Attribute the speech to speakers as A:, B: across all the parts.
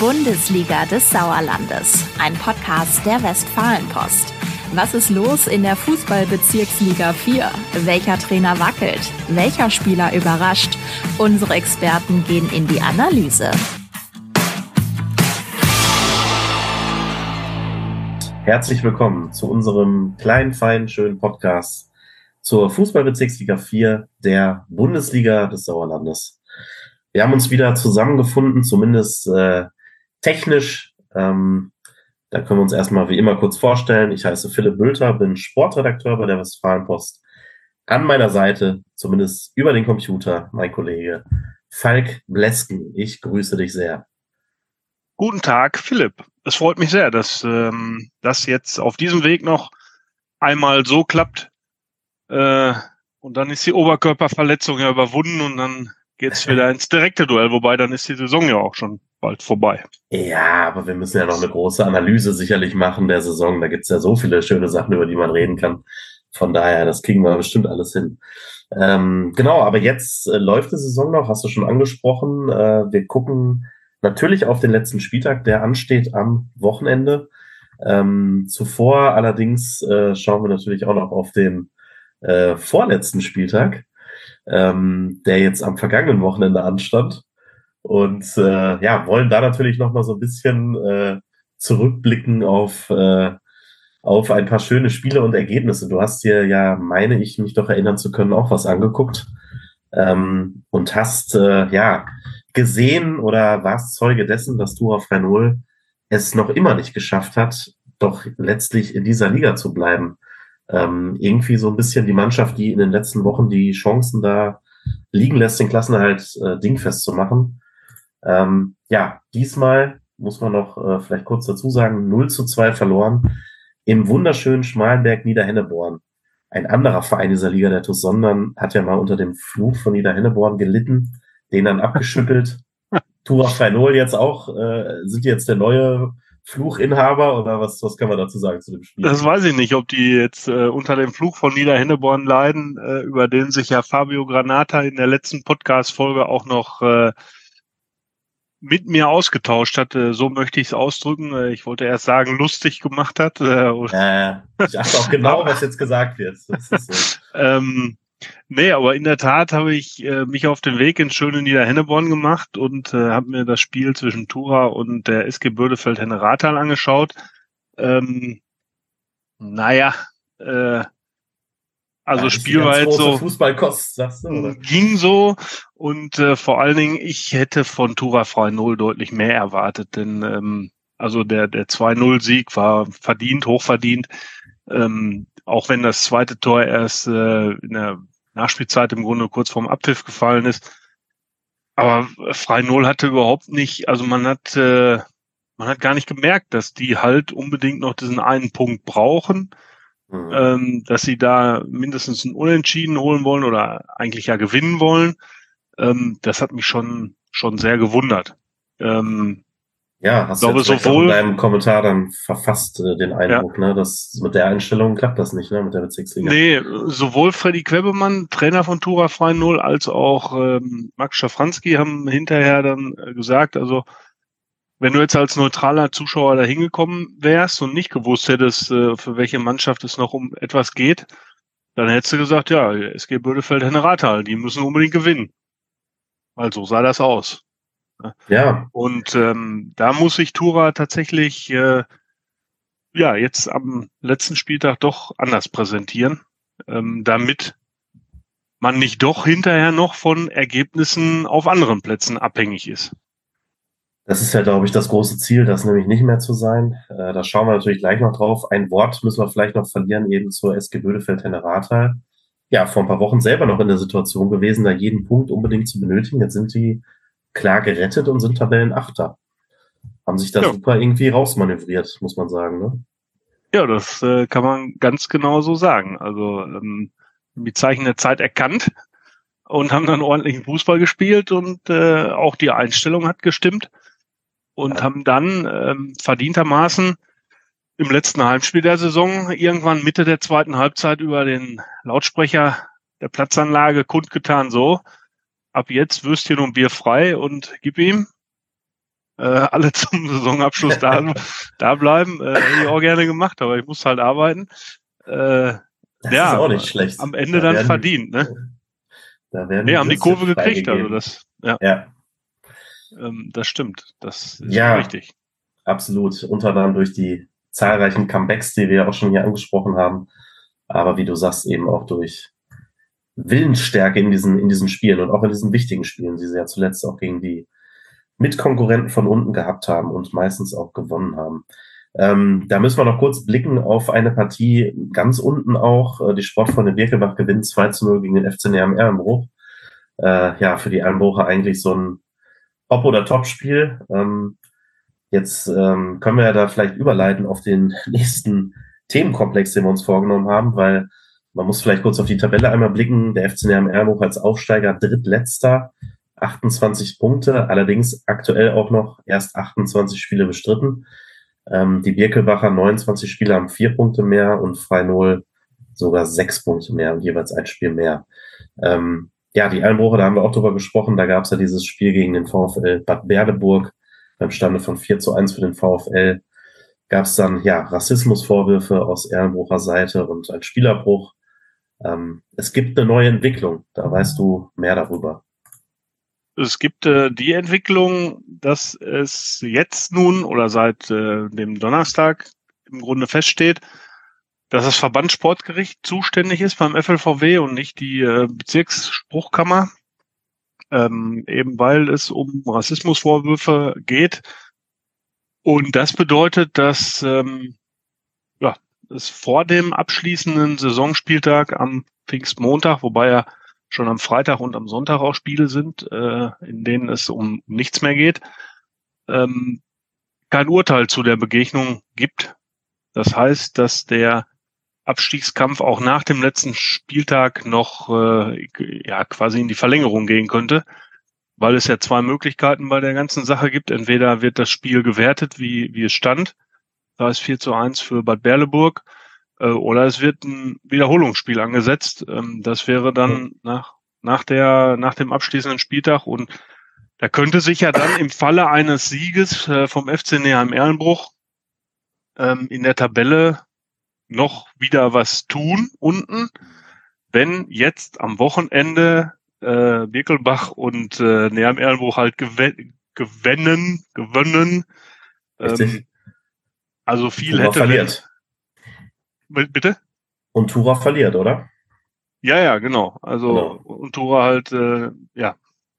A: Bundesliga des Sauerlandes, ein Podcast der Westfalenpost. Was ist los in der Fußballbezirksliga 4? Welcher Trainer wackelt? Welcher Spieler überrascht? Unsere Experten gehen in die Analyse.
B: Herzlich willkommen zu unserem kleinen, feinen, schönen Podcast zur Fußballbezirksliga 4 der Bundesliga des Sauerlandes. Wir haben uns wieder zusammengefunden, zumindest äh, technisch. Ähm, da können wir uns erstmal wie immer kurz vorstellen. Ich heiße Philipp Bülter, bin Sportredakteur bei der Westfalenpost. An meiner Seite, zumindest über den Computer, mein Kollege Falk Blesken. Ich grüße dich sehr.
C: Guten Tag, Philipp. Es freut mich sehr, dass ähm, das jetzt auf diesem Weg noch einmal so klappt. Äh, und dann ist die Oberkörperverletzung ja überwunden und dann geht's wieder ins direkte Duell, wobei dann ist die Saison ja auch schon bald vorbei.
B: Ja, aber wir müssen ja noch eine große Analyse sicherlich machen der Saison. Da gibt's ja so viele schöne Sachen, über die man reden kann. Von daher, das kriegen wir bestimmt alles hin. Ähm, genau, aber jetzt äh, läuft die Saison noch, hast du schon angesprochen. Äh, wir gucken natürlich auf den letzten Spieltag, der ansteht am Wochenende. Ähm, zuvor allerdings äh, schauen wir natürlich auch noch auf den äh, vorletzten Spieltag, ähm, der jetzt am vergangenen Wochenende anstand. Und äh, ja, wollen da natürlich noch mal so ein bisschen äh, zurückblicken auf, äh, auf ein paar schöne Spiele und Ergebnisse. Du hast dir ja, meine ich, mich doch erinnern zu können, auch was angeguckt. Ähm, und hast äh, ja gesehen oder warst Zeuge dessen, dass du auf Renol es noch immer nicht geschafft hat, doch letztlich in dieser Liga zu bleiben. Ähm, irgendwie so ein bisschen die Mannschaft, die in den letzten Wochen die Chancen da liegen lässt, den Klassenerhalt äh, dingfest zu machen. Ähm, ja, diesmal muss man noch äh, vielleicht kurz dazu sagen, 0 zu 2 verloren im wunderschönen Schmalenberg Niederhenneborn. Ein anderer Verein dieser Liga, der TuS Sondern, hat ja mal unter dem Fluch von Niederhenneborn gelitten, den dann abgeschüttelt. Tura Freinol jetzt auch, äh, sind jetzt der neue Fluchinhaber oder was, was kann man dazu sagen zu dem Spiel?
C: Das weiß ich nicht, ob die jetzt äh, unter dem Fluch von Niederhenneborn leiden, äh, über den sich ja Fabio Granata in der letzten Podcast-Folge auch noch äh, mit mir ausgetauscht hat, so möchte ich es ausdrücken. Äh, ich wollte erst sagen, lustig gemacht hat.
B: Äh, ja, ich achte auch genau, was jetzt gesagt wird. So.
C: ähm, nee, aber in der Tat habe ich äh, mich auf den Weg ins schöne Niederhenneborn gemacht und äh, habe mir das Spiel zwischen Tura und der SG Bödefeld-Henne-Rathal angeschaut. Ähm, naja, äh, also ja, Spiel war jetzt so
B: Fußballkost, sagst du, oder?
C: ging so und äh, vor allen Dingen ich hätte von Tura Frei 0 deutlich mehr erwartet, denn ähm, also der der 2-0 Sieg war verdient, hochverdient. Ähm, auch wenn das zweite Tor erst äh, in der Nachspielzeit im Grunde kurz vorm Abpfiff gefallen ist. Aber Frei Null hatte überhaupt nicht, also man hat äh, man hat gar nicht gemerkt, dass die halt unbedingt noch diesen einen Punkt brauchen mhm. ähm, dass sie da mindestens ein Unentschieden holen wollen oder eigentlich ja gewinnen wollen. Ähm, das hat mich schon schon sehr gewundert. Ähm,
B: ja, hast glaube, du sowohl, in deinem Kommentar dann verfasst äh, den Eindruck, ja. ne, dass mit der Einstellung klappt das nicht, ne, mit der Bezirksliga.
C: Nee, sowohl Freddy Quebemann, Trainer von Tura Freien Null, als auch ähm, Max Schafranski haben hinterher dann äh, gesagt, also wenn du jetzt als neutraler Zuschauer da hingekommen wärst und nicht gewusst hättest, äh, für welche Mannschaft es noch um etwas geht, dann hättest du gesagt, ja, SG Bödefeld Henne Rathal, die müssen unbedingt gewinnen. Weil so sah das aus. Ja. Und ähm, da muss sich Tura tatsächlich äh, ja jetzt am letzten Spieltag doch anders präsentieren, ähm, damit man nicht doch hinterher noch von Ergebnissen auf anderen Plätzen abhängig ist.
B: Das ist ja, glaube ich, das große Ziel, das nämlich nicht mehr zu sein. Äh, da schauen wir natürlich gleich noch drauf. Ein Wort müssen wir vielleicht noch verlieren, eben zur SG Bödefeld Henne Ja, vor ein paar Wochen selber noch in der Situation gewesen, da jeden Punkt unbedingt zu benötigen. Jetzt sind die klar gerettet und sind Tabellenachter. Haben sich da ja. super irgendwie rausmanövriert, muss man sagen. Ne?
C: Ja, das äh, kann man ganz genau so sagen. Also ähm, die Zeichen der Zeit erkannt und haben dann ordentlichen Fußball gespielt und äh, auch die Einstellung hat gestimmt und haben dann ähm, verdientermaßen im letzten Heimspiel der Saison irgendwann Mitte der zweiten Halbzeit über den Lautsprecher der Platzanlage kundgetan, so, ab jetzt Würstchen und Bier frei und gib ihm. äh, alle zum Saisonabschluss da, da bleiben. Äh, hätte ich auch gerne gemacht, aber ich muss halt arbeiten. Äh,
B: Das
C: ja,
B: ist auch nicht schlecht.
C: am Ende
B: Da
C: dann
B: werden-
C: verdient, ne?
B: Da werden
C: Nee, haben die Kurve gekriegt, also das, ja,
B: Ja,
C: ähm, das stimmt. Das ist
B: Ja.
C: richtig.
B: absolut. Unter anderem durch die zahlreichen Comebacks, die wir auch schon hier angesprochen haben. Aber wie du sagst, eben auch durch Willensstärke in diesen, in diesen Spielen und auch in diesen wichtigen Spielen, die sie ja zuletzt auch gegen die Mitkonkurrenten von unten gehabt haben und meistens auch gewonnen haben. Ähm, da müssen wir noch kurz blicken auf eine Partie ganz unten auch. Äh, Die Sportfreunde Birkelbach gewinnt 2 zu 0 gegen den FC Neheim Erlenbruch. Äh, ja, für die Erlenbrucher eigentlich so ein Hop- oder Top-Spiel. Ähm, jetzt ähm, können wir ja da vielleicht überleiten auf den nächsten Themenkomplex, den wir uns vorgenommen haben, weil man muss vielleicht kurz auf die Tabelle einmal blicken. Der FC Neheim Erlenbruch als Aufsteiger drittletzter, 28 Punkte, allerdings aktuell auch noch erst 28 Spiele bestritten. Ähm, die Birkelbacher 29 Spiele haben vier Punkte mehr und Frei Null sogar sechs Punkte mehr und jeweils ein Spiel mehr. Ähm, ja, die Einbruche, da haben wir auch drüber gesprochen. Da gab es ja dieses Spiel gegen den VfL Bad Berleburg beim Stande von 4 zu 1 für den VfL. Gab es dann ja Rassismusvorwürfe aus Erlenbrucher Seite und ein Spielerbruch. Ähm, es gibt eine neue Entwicklung. Da weißt du mehr darüber.
C: Es gibt äh, die Entwicklung, dass es jetzt nun oder seit äh, dem Donnerstag im Grunde feststeht, dass das Verbandssportgericht zuständig ist beim FLVW und nicht die äh, Bezirksspruchkammer, ähm, eben weil es um Rassismusvorwürfe geht. Und das bedeutet, dass ähm, es vor dem abschließenden Saisonspieltag am Pfingstmontag, wobei ja schon am Freitag und am Sonntag auch Spiele sind, äh, in denen es um nichts mehr geht, ähm, kein Urteil zu der Begegnung gibt. Das heißt, dass der Abstiegskampf auch nach dem letzten Spieltag noch äh, ja quasi in die Verlängerung gehen könnte, weil es ja zwei Möglichkeiten bei der ganzen Sache gibt. Entweder wird das Spiel gewertet, wie, wie es stand, da ist 4 zu 1 für Bad Berleburg, äh, oder es wird ein Wiederholungsspiel angesetzt. Ähm, das wäre dann nach, nach, der, nach dem abschließenden Spieltag und da könnte sich ja dann im Falle eines Sieges äh, vom FC Neheim Erlenbruch ähm, in der Tabelle noch wieder was tun unten, wenn jetzt am Wochenende äh, Birkelbach und äh, Neheim Erlenbruch halt gew gewinnen, gewinnen. Ähm, also viel
B: Tura
C: hätte.
B: verliert.
C: Wenn, bitte?
B: Und Tura verliert, oder?
C: Ja, ja, genau. Also
B: Genau.
C: und Tora halt, äh, ja,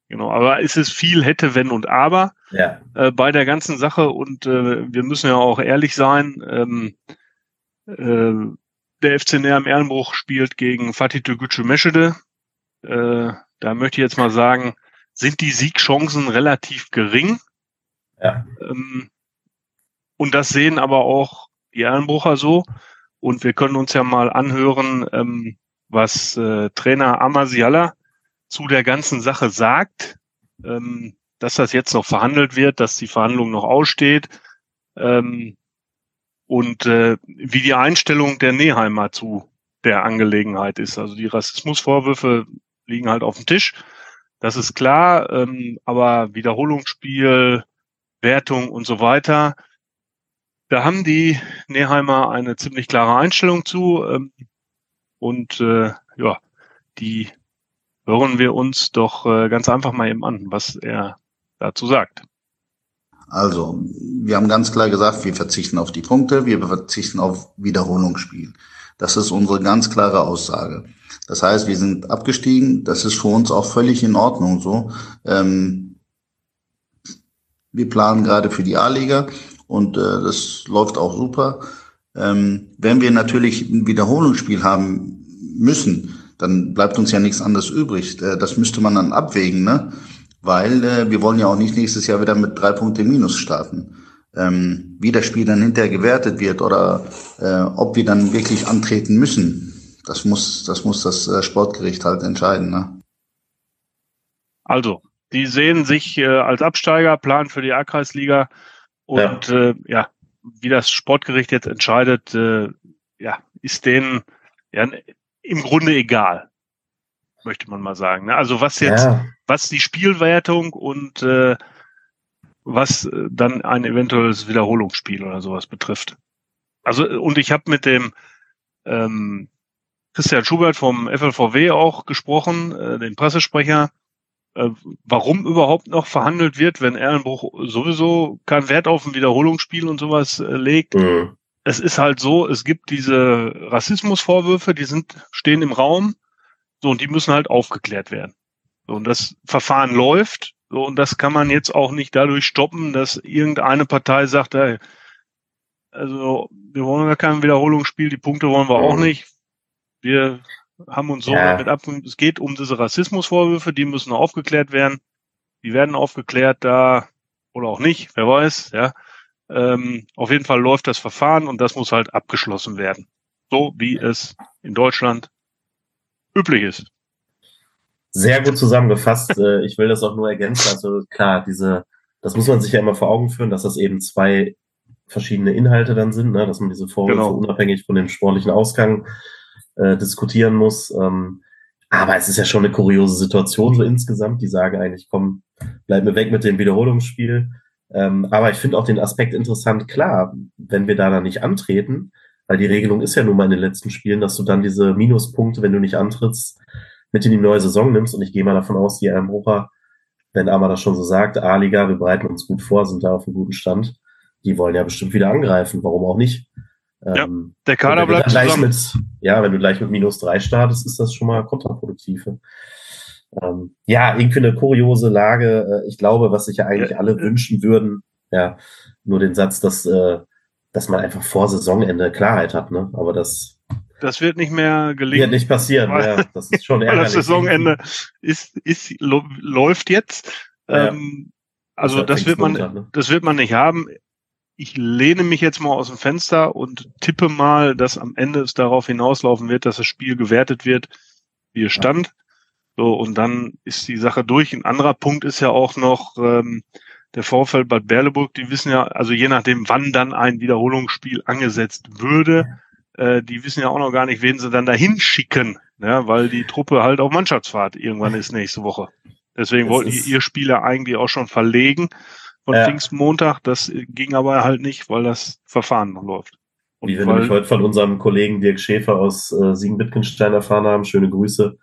C: genau. Aber es ist viel hätte, wenn und aber
B: Ja.
C: äh, bei der ganzen Sache und äh, wir müssen ja auch ehrlich sein. Ähm, äh, der FC Neheim Ehrenbruch spielt gegen Fatih Tegucü Meschede. Äh, da möchte ich jetzt mal sagen, sind die Siegchancen relativ gering.
B: Ja.
C: Ähm, und das sehen aber auch die Ehrenbrucher so. Und wir können uns ja mal anhören, ähm, was äh, Trainer Amasiala zu der ganzen Sache sagt, ähm, dass das jetzt noch verhandelt wird, dass die Verhandlung noch aussteht ähm, und äh, wie die Einstellung der Neheimer zu der Angelegenheit ist. Also die Rassismusvorwürfe liegen halt auf dem Tisch. Das ist klar, ähm, aber Wiederholungsspiel, Wertung und so weiter, da haben die Neheimer eine ziemlich klare Einstellung zu. Ähm, und äh, ja, die hören wir uns doch äh, ganz einfach mal eben an, was er dazu sagt.
D: Also, wir haben ganz klar gesagt, wir verzichten auf die Punkte, wir verzichten auf Wiederholungsspiel. Das ist unsere ganz klare Aussage. Das heißt, wir sind abgestiegen. Das ist für uns auch völlig in Ordnung so. Ähm, wir planen gerade für die A-Liga und äh, das läuft auch super. Ähm, wenn wir natürlich ein Wiederholungsspiel haben müssen, dann bleibt uns ja nichts anderes übrig. Äh, das müsste man dann abwägen, ne? Weil äh, wir wollen ja auch nicht nächstes Jahr wieder mit drei Punkte Minus starten. Ähm, wie das Spiel dann hinterher gewertet wird oder äh, ob wir dann wirklich antreten müssen, das muss das, muss das äh, Sportgericht halt entscheiden. Ne?
C: Also, die sehen sich äh, als Absteiger, planen für die A-Kreisliga und ja. Äh, ja, wie das Sportgericht jetzt entscheidet, äh, ja, ist denen ja, im Grunde egal, möchte man mal sagen. Ne? Also was jetzt,
B: Ja.
C: was die Spielwertung und äh, was äh, dann ein eventuelles Wiederholungsspiel oder sowas betrifft. Also, und ich habe mit dem ähm, Christian Schubert vom FLVW auch gesprochen, äh, den Pressesprecher, warum überhaupt noch verhandelt wird, wenn Erlenbruch sowieso keinen Wert auf ein Wiederholungsspiel und sowas äh, legt. Mhm. Es ist halt so, es gibt diese Rassismusvorwürfe, die sind, stehen im Raum, so, und die müssen halt aufgeklärt werden. So, und das Verfahren läuft, so, und das kann man jetzt auch nicht dadurch stoppen, dass irgendeine Partei sagt, hey, also, wir wollen gar kein Wiederholungsspiel, die Punkte wollen wir mhm. auch nicht. Wir haben uns so ja. damit ab. Es geht um diese Rassismusvorwürfe, die müssen aufgeklärt werden. Die werden aufgeklärt da oder auch nicht, wer weiß, ja. Ähm, auf jeden Fall läuft das Verfahren und das muss halt abgeschlossen werden. So wie es in Deutschland üblich ist.
B: Sehr gut zusammengefasst. Äh, ich will das auch nur ergänzen. Also klar, diese, das muss man sich ja immer vor Augen führen, dass das eben zwei verschiedene Inhalte dann sind, ne? dass man diese Vorwürfe genau. unabhängig von dem sportlichen Ausgang äh, diskutieren muss. Ähm, aber es ist ja schon eine kuriose Situation so insgesamt. Die sagen eigentlich, komm, bleib mir weg mit dem Wiederholungsspiel. Ähm, aber ich finde auch den Aspekt interessant, klar, wenn wir da dann nicht antreten, weil die Regelung ist ja nun mal in den letzten Spielen, dass du dann diese Minuspunkte, wenn du nicht antrittst, mit in die neue Saison nimmst. Und ich gehe mal davon aus, die Einbrucher, wenn Amma das schon so sagt, A-Liga, wir bereiten uns gut vor, sind da auf einem guten Stand. Die wollen ja bestimmt wieder angreifen. Warum auch nicht?
C: Ja, ähm, der Kader bleibt
B: gleich mit, ja, wenn du gleich mit minus drei startest, ist das schon mal kontraproduktiv. Ähm, ja, irgendwie eine kuriose Lage. Äh, ich glaube, was sich ja eigentlich ja, alle wünschen würden, ja, nur den Satz, dass, äh, dass man einfach vor Saisonende Klarheit hat, ne? Aber das
C: das wird nicht mehr gelingen. Wird
B: nicht passieren, ja. Das ist schon ärgerlich.
C: das Saisonende ist, ist, läuft jetzt. Ja. Ähm, also das wird man, runter, ne? das wird man nicht haben ich lehne mich jetzt mal aus dem Fenster und tippe mal, dass am Ende es darauf hinauslaufen wird, dass das Spiel gewertet wird, wie es stand. So, und dann ist die Sache durch. Ein anderer Punkt ist ja auch noch ähm, der Vorfall Bad Berleburg. Die wissen ja, also je nachdem, wann dann ein Wiederholungsspiel angesetzt würde, äh, die wissen ja auch noch gar nicht, wen sie dann dahin schicken, ja, weil die Truppe halt auf Mannschaftsfahrt irgendwann ist nächste Woche. Deswegen wollten die ihr Spieler eigentlich auch schon verlegen von ja. Pfingstmontag. Das ging aber halt nicht, weil das Verfahren noch läuft.
B: Und Wie wir nämlich heute von unserem Kollegen Dirk Schäfer aus äh, Siegen-Wittgenstein erfahren haben, schöne Grüße,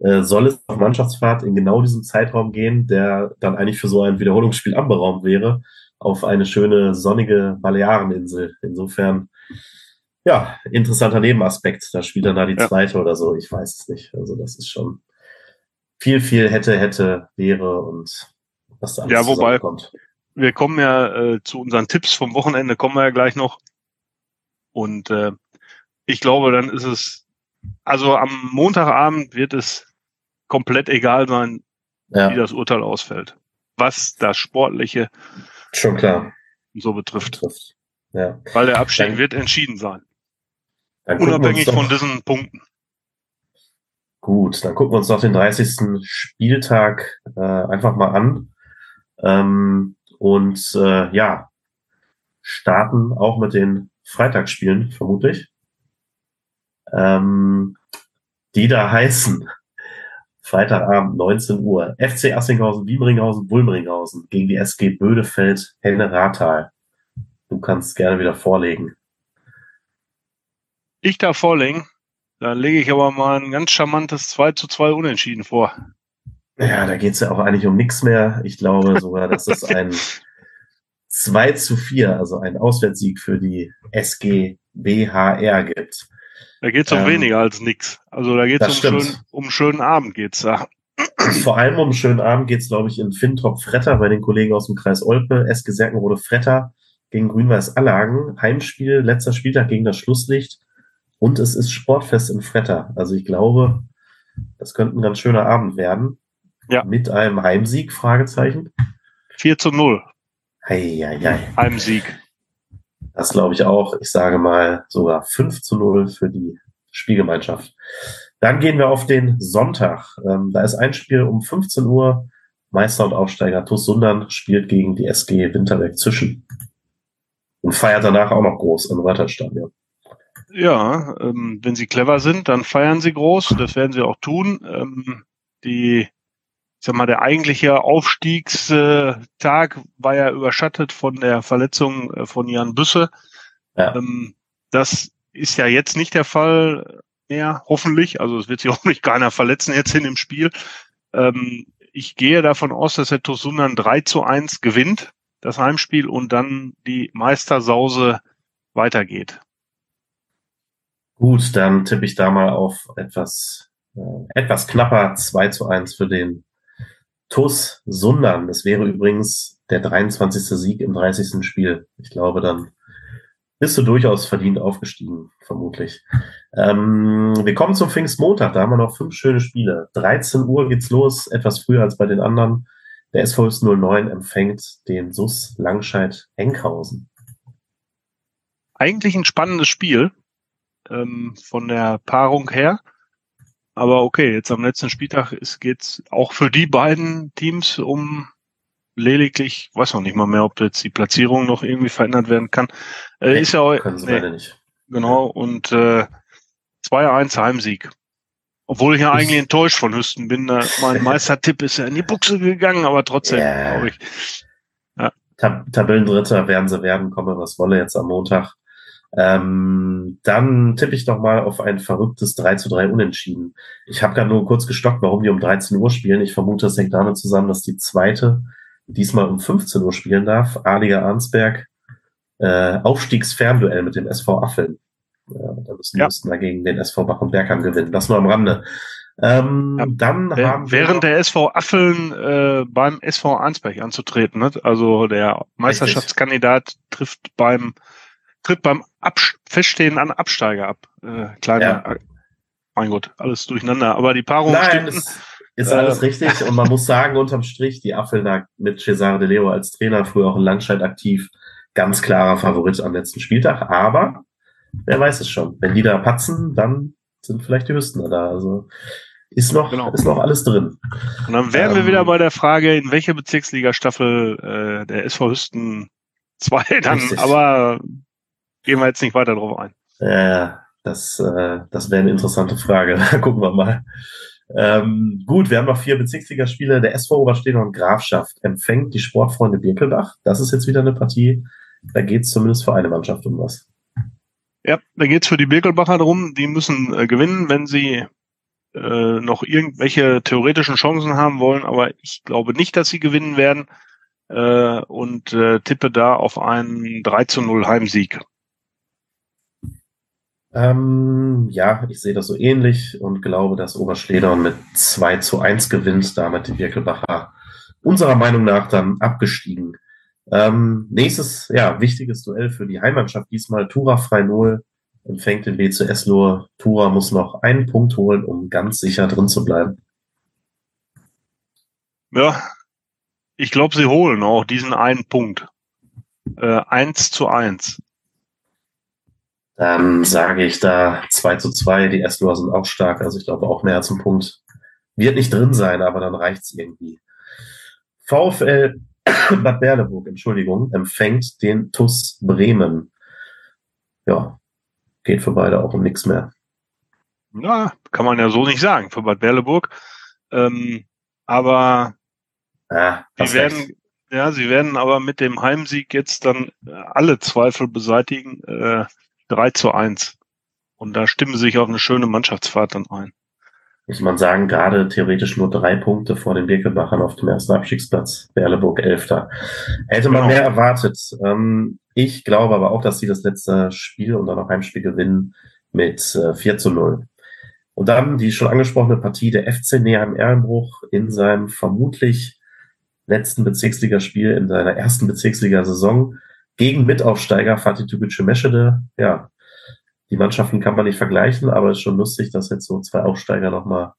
B: äh, soll es auf Mannschaftsfahrt in genau diesem Zeitraum gehen, der dann eigentlich für so ein Wiederholungsspiel anberaumt wäre, auf eine schöne sonnige Baleareninsel. Insofern, ja, interessanter Nebenaspekt. Da spielt dann da die ja. zweite oder so, ich weiß es nicht. Also das ist schon viel, viel hätte, hätte, wäre und was da alles
C: ja, wobei, kommt wir kommen ja äh, zu unseren Tipps vom Wochenende, kommen wir ja gleich noch. Und äh, ich glaube, dann ist es, also am Montagabend wird es komplett egal sein, ja. wie das Urteil ausfällt. Was das Sportliche
B: schon klar
C: so betrifft.
B: betrifft. Ja.
C: Weil der Abstieg dann, wird entschieden sein. Unabhängig von diesen Punkten.
B: Gut, dann gucken wir uns noch den 30. Spieltag äh, einfach mal an. Ähm, und äh, ja, starten auch mit den Freitagsspielen, vermutlich. Ähm, die da heißen Freitagabend 19 Uhr FC Assinghausen, Wiemringhausen, Wulmringhausen gegen die SG Bödefeld, Henne Rathal. Du kannst gerne wieder vorlegen.
C: Ich darf vorlegen. Dann lege ich aber mal ein ganz charmantes 2 zu 2 Unentschieden vor.
B: Ja, da geht's ja auch eigentlich um nichts mehr. Ich glaube sogar, dass es ein 2 zu 4, also ein Auswärtssieg für die SG BHR gibt.
C: Da geht's um ähm, weniger als nix. Also da geht's um, schön, um einen schönen Abend geht's da.
B: Vor allem um einen schönen Abend geht's, glaube ich, in Fintrop Fretter bei den Kollegen aus dem Kreis Olpe. SG Serkenrode Fretter gegen Grün-Weiß Allagen. Heimspiel, letzter Spieltag gegen das Schlusslicht. Und es ist Sportfest in Fretter. Also ich glaube, das könnte ein ganz schöner Abend werden. Ja. Mit einem Heimsieg, Fragezeichen.
C: 4 zu 0.
B: Eieiei.
C: Einem Sieg.
B: Das glaube ich auch. Ich sage mal sogar 5 zu 0 für die Spielgemeinschaft. Dann gehen wir auf den Sonntag. Ähm, da ist ein Spiel um 15 Uhr. Meister und Aufsteiger TuS Sundern spielt gegen die SG Winterberg Zwischen. Und feiert danach auch noch groß im Retterstadion.
C: Ja, ähm, wenn sie clever sind, dann feiern sie groß. Das werden sie auch tun. Ähm, die sag mal, der eigentliche Aufstiegstag war ja überschattet von der Verletzung äh, von Jan Büsse. Ja. Ähm, das ist ja jetzt nicht der Fall mehr, hoffentlich. Also es wird sich hoffentlich keiner verletzen jetzt in dem Spiel. Ähm, ich gehe davon aus, dass der Tosunan 3 zu 1 gewinnt, das Heimspiel, und dann die Meistersause weitergeht.
B: Gut, dann tippe ich da mal auf etwas, äh, etwas knapper 2 zu 1 für den TUS Sundern. Das wäre übrigens der 23. Sieg im 30. Spiel. Ich glaube, dann bist du durchaus verdient aufgestiegen, vermutlich. Ähm, wir kommen zum Pfingstmontag, da haben wir noch fünf schöne Spiele. 13 Uhr geht's los, etwas früher als bei den anderen. Der SV 09 empfängt den SUS Langscheid Enkhausen.
C: Eigentlich ein spannendes Spiel ähm, von der Paarung her. Aber okay, jetzt am letzten Spieltag geht es auch für die beiden Teams um lediglich, weiß noch nicht mal mehr, ob jetzt die Platzierung noch irgendwie verändert werden kann. Äh, nee, ist ja können sie nee, nicht. Genau, und äh, 2-1 Heimsieg. Obwohl ich ja ich, eigentlich enttäuscht von Hüsten bin. Äh, mein Meistertipp ist ja in die Buchse gegangen, aber trotzdem, yeah. glaube ich.
B: Ja. Tab Tabellendritter werden sie werden, komme was wolle jetzt am Montag. Ähm, dann tippe ich doch mal auf ein verrücktes 3 zu 3 Unentschieden. Ich habe gerade nur kurz gestockt, warum die um 13 Uhr spielen. Ich vermute, das hängt damit zusammen, dass die zweite diesmal um 15 Uhr spielen darf. Adliger Arnsberg, äh, Aufstiegsfernduell mit dem SV Affeln. Ja, da müssen ja. wir dagegen den SV Bach und Bergham gewinnen. Das nur am Rande. Ähm, ja,
C: dann der, haben während der SV Affeln äh, beim SV Arnsberg anzutreten hat. Also der Meisterschaftskandidat trifft beim tritt beim Abs Feststehen an Absteiger ab. Äh, kleiner, ja. mein Gott, alles durcheinander. Aber die Paarung
B: Nein, stimmt. Ist alles äh, richtig und man muss sagen, unterm Strich, die Affelner mit Cesare De Leo als Trainer, früher auch in Langscheid aktiv, ganz klarer Favorit am letzten Spieltag. Aber wer weiß es schon. Wenn die da patzen, dann sind vielleicht die Hüstener da. Also ist noch, genau. ist noch alles drin.
C: Und dann wären ähm, wir wieder bei der Frage, in welcher Bezirksliga-Staffel äh, der SV Hüsten 2 dann, richtig. aber gehen wir jetzt nicht weiter drauf ein.
B: Ja, das, äh, das wäre eine interessante Frage. Gucken wir mal. Ähm, gut, wir haben noch vier Bezirksligaspiele. Der SV Oberstedter und Grafschaft empfängt die Sportfreunde Birkelbach. Das ist jetzt wieder eine Partie. Da geht es zumindest für eine Mannschaft um was.
C: Ja, da geht es für die Birkelbacher darum. Die müssen äh, gewinnen, wenn sie äh, noch irgendwelche theoretischen Chancen haben wollen. Aber ich glaube nicht, dass sie gewinnen werden. Äh, und äh, tippe da auf einen 3 zu 0 Heimsieg.
B: Ähm, ja, ich sehe das so ähnlich und glaube, dass Oberschledern mit 2 zu 1 gewinnt, damit die Birkelbacher unserer Meinung nach dann abgestiegen. Ähm, nächstes, ja, wichtiges Duell für die Heimmannschaft. Diesmal Tura frei Null empfängt den BCS Lohr. Tura muss noch einen Punkt holen, um ganz sicher drin zu bleiben.
C: Ja, ich glaube, sie holen auch diesen einen Punkt. Äh, 1 zu 1.
B: Dann sage ich da 2 zu 2. Die Esloer sind auch stark, also ich glaube auch mehr als ein Punkt. Wird nicht drin sein, aber dann reicht's irgendwie. VfL Bad Berleburg, Entschuldigung, empfängt den TUS Bremen. Ja, geht für beide auch um nichts mehr.
C: Na, kann man ja so nicht sagen für Bad Berleburg. Ähm, aber ah, sie werden, ja, sie werden aber mit dem Heimsieg jetzt dann alle Zweifel beseitigen. Äh, 3 zu 1. Und da stimmen sie sich auf eine schöne Mannschaftsfahrt dann ein.
B: Muss man sagen, gerade theoretisch nur drei Punkte vor den Birkelbachern auf dem ersten Abstiegsplatz. Berleburg Elfter. Hätte man genau. mehr erwartet. Ähm, ich glaube aber auch, dass sie das letzte Spiel und dann noch Heimspiel gewinnen mit 4 äh, zu 0. Und dann die schon angesprochene Partie der FC Neheim Erlenbruch in seinem vermutlich letzten Bezirksligaspiel in seiner ersten Bezirksligasaison gegen Mitaufsteiger Fatih Tübütschü Meschede. Ja, die Mannschaften kann man nicht vergleichen, aber es ist schon lustig, dass jetzt so zwei Aufsteiger nochmal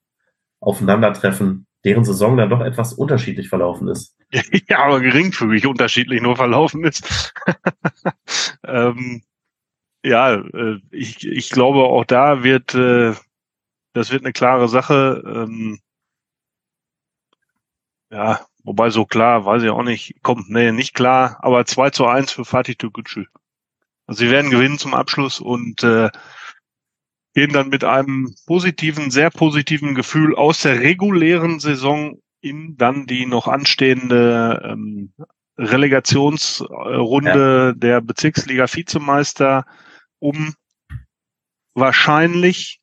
B: aufeinandertreffen, deren Saison dann doch etwas unterschiedlich verlaufen ist.
C: Ja, aber geringfügig unterschiedlich nur verlaufen ist. ähm, ja, äh, ich, ich glaube auch da wird, äh, das wird eine klare Sache. Ähm, ja, Wobei so klar, weiß ich auch nicht, kommt, nee, nicht klar, aber 2 zu 1 für Fatih Togucu. Also sie werden gewinnen zum Abschluss und äh, gehen dann mit einem positiven, sehr positiven Gefühl aus der regulären Saison in dann die noch anstehende ähm, Relegationsrunde ja. der Bezirksliga-Vizemeister um wahrscheinlich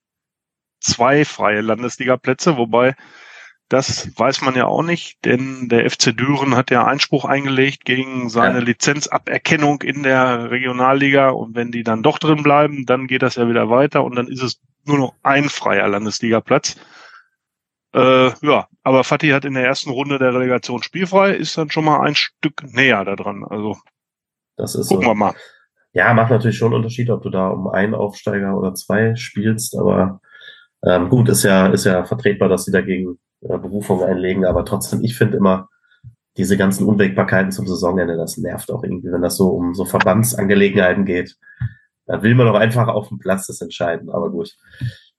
C: zwei freie Landesligaplätze, wobei das weiß man ja auch nicht, denn der FC Düren hat ja Einspruch eingelegt gegen seine ja. Lizenzaberkennung in der Regionalliga und wenn die dann doch drin bleiben, dann geht das ja wieder weiter und dann ist es nur noch ein freier Landesligaplatz. Äh, ja, aber Fatih hat in der ersten Runde der Relegation spielfrei, ist dann schon mal ein Stück näher da dran. Also
B: das ist
C: gucken
B: so.
C: wir mal.
B: Ja, macht natürlich schon einen Unterschied, ob du da um einen Aufsteiger oder zwei spielst, aber ähm, gut, ist ja, ist ja vertretbar, dass sie dagegen Berufung einlegen, aber trotzdem, ich finde immer, diese ganzen Unwägbarkeiten zum Saisonende, das nervt auch irgendwie, wenn das so um so Verbandsangelegenheiten geht. Da will man doch einfach auf dem Platz das entscheiden, aber gut.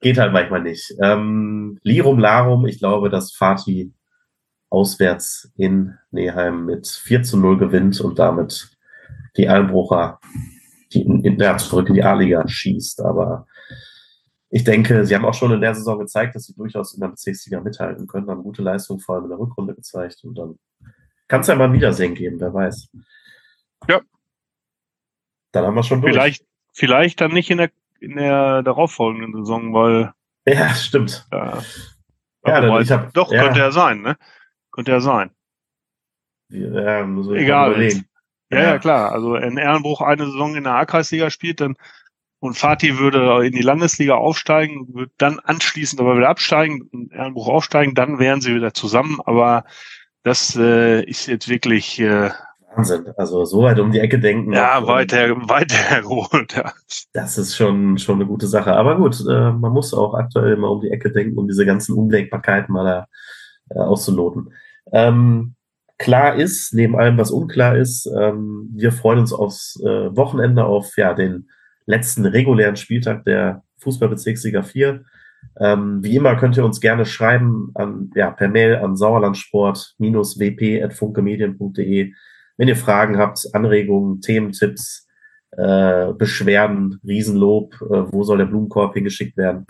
B: Geht halt manchmal nicht. Ähm, Lirum Larum, ich glaube, dass Fatih auswärts in Neheim mit 4 zu 0 gewinnt und damit die Almbrucher die in, in, ja, zurück in die A-Liga schießt. Aber ich denke, sie haben auch schon in der Saison gezeigt, dass sie durchaus in der Bezirksliga mithalten können, haben gute Leistung vor allem in der Rückrunde gezeigt und dann kann es ja mal ein Wiedersehen geben, wer weiß.
C: Ja.
B: Dann haben wir schon durch.
C: Vielleicht, vielleicht dann nicht in der, in der darauffolgenden Saison, weil.
B: Ja, stimmt.
C: Äh,
B: ja, dann, ich hab,
C: doch,
B: ja.
C: könnte ja sein, ne? Könnte ja sein.
B: Ja,
C: Egal. Ja, ja, klar. Also in Ehrenbruch eine Saison in der A-Kreisliga spielt, dann und Fatih würde in die Landesliga aufsteigen, würde dann anschließend aber wieder absteigen und Ehrenbruch aufsteigen, dann wären sie wieder zusammen. Aber das äh, ist jetzt wirklich äh,
B: Wahnsinn. Also so weit um die Ecke denken.
C: Ja,
B: noch,
C: weiter, weiter hergeholt, ja.
B: Das ist schon, schon eine gute Sache. Aber gut, äh, man muss auch aktuell mal um die Ecke denken, um diese ganzen Unwägbarkeiten mal da äh, auszuloten. Ähm, klar ist, neben allem, was unklar ist, ähm, wir freuen uns aufs äh, Wochenende, auf ja den letzten regulären Spieltag der Fußballbezirksliga 4. Ähm, wie immer könnt ihr uns gerne schreiben an, ja, per Mail an sauerlandsport-wp.funkemedien.de, wenn ihr Fragen habt, Anregungen, Thementipps, äh, Beschwerden, Riesenlob, äh, wo soll der Blumenkorb hingeschickt werden.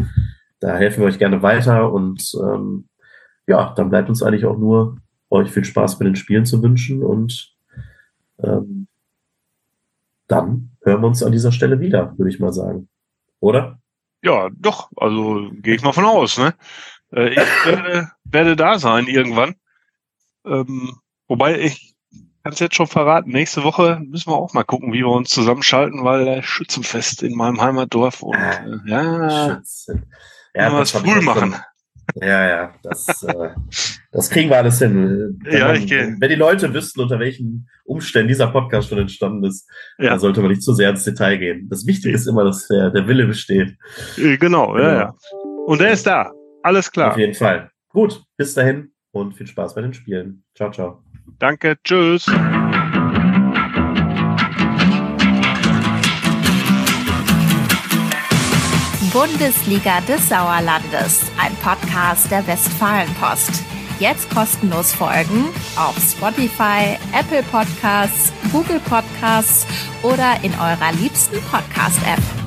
B: Da helfen wir euch gerne weiter und ähm, ja, dann bleibt uns eigentlich auch nur euch viel Spaß bei den Spielen zu wünschen und ähm, dann hören wir uns an dieser Stelle wieder, würde ich mal sagen. Oder?
C: Ja, doch. Also gehe ich mal von aus. Ne? Äh, ich werde, werde da sein irgendwann. Ähm, wobei ich kann es jetzt schon verraten. Nächste Woche müssen wir auch mal gucken, wie wir uns zusammenschalten, weil äh, Schützenfest in meinem Heimatdorf und
B: Ah,
C: äh, ja,
B: Schützen.
C: ja
B: das
C: was
B: schon-
C: machen.
B: Ja, ja, das, äh, das kriegen wir alles hin. Wenn,
C: Ja,
B: man,
C: ich geh-
B: wenn die Leute wüssten, unter welchen Umständen dieser Podcast schon entstanden ist,
C: Ja.
B: dann sollte man nicht zu sehr ins Detail gehen. Das Wichtige ist immer, dass der, der Wille besteht.
C: Äh, Genau, ja,
B: Genau.
C: ja. Und der ist da. Alles
B: Auf
C: klar.
B: jeden Fall. Gut, bis dahin und viel Spaß bei den Spielen. Ciao, ciao.
C: Danke. Tschüss.
A: Bundesliga des Sauerlandes, ein Podcast der Westfalenpost. Jetzt kostenlos folgen auf Spotify, Apple Podcasts, Google Podcasts oder in eurer liebsten Podcast-App.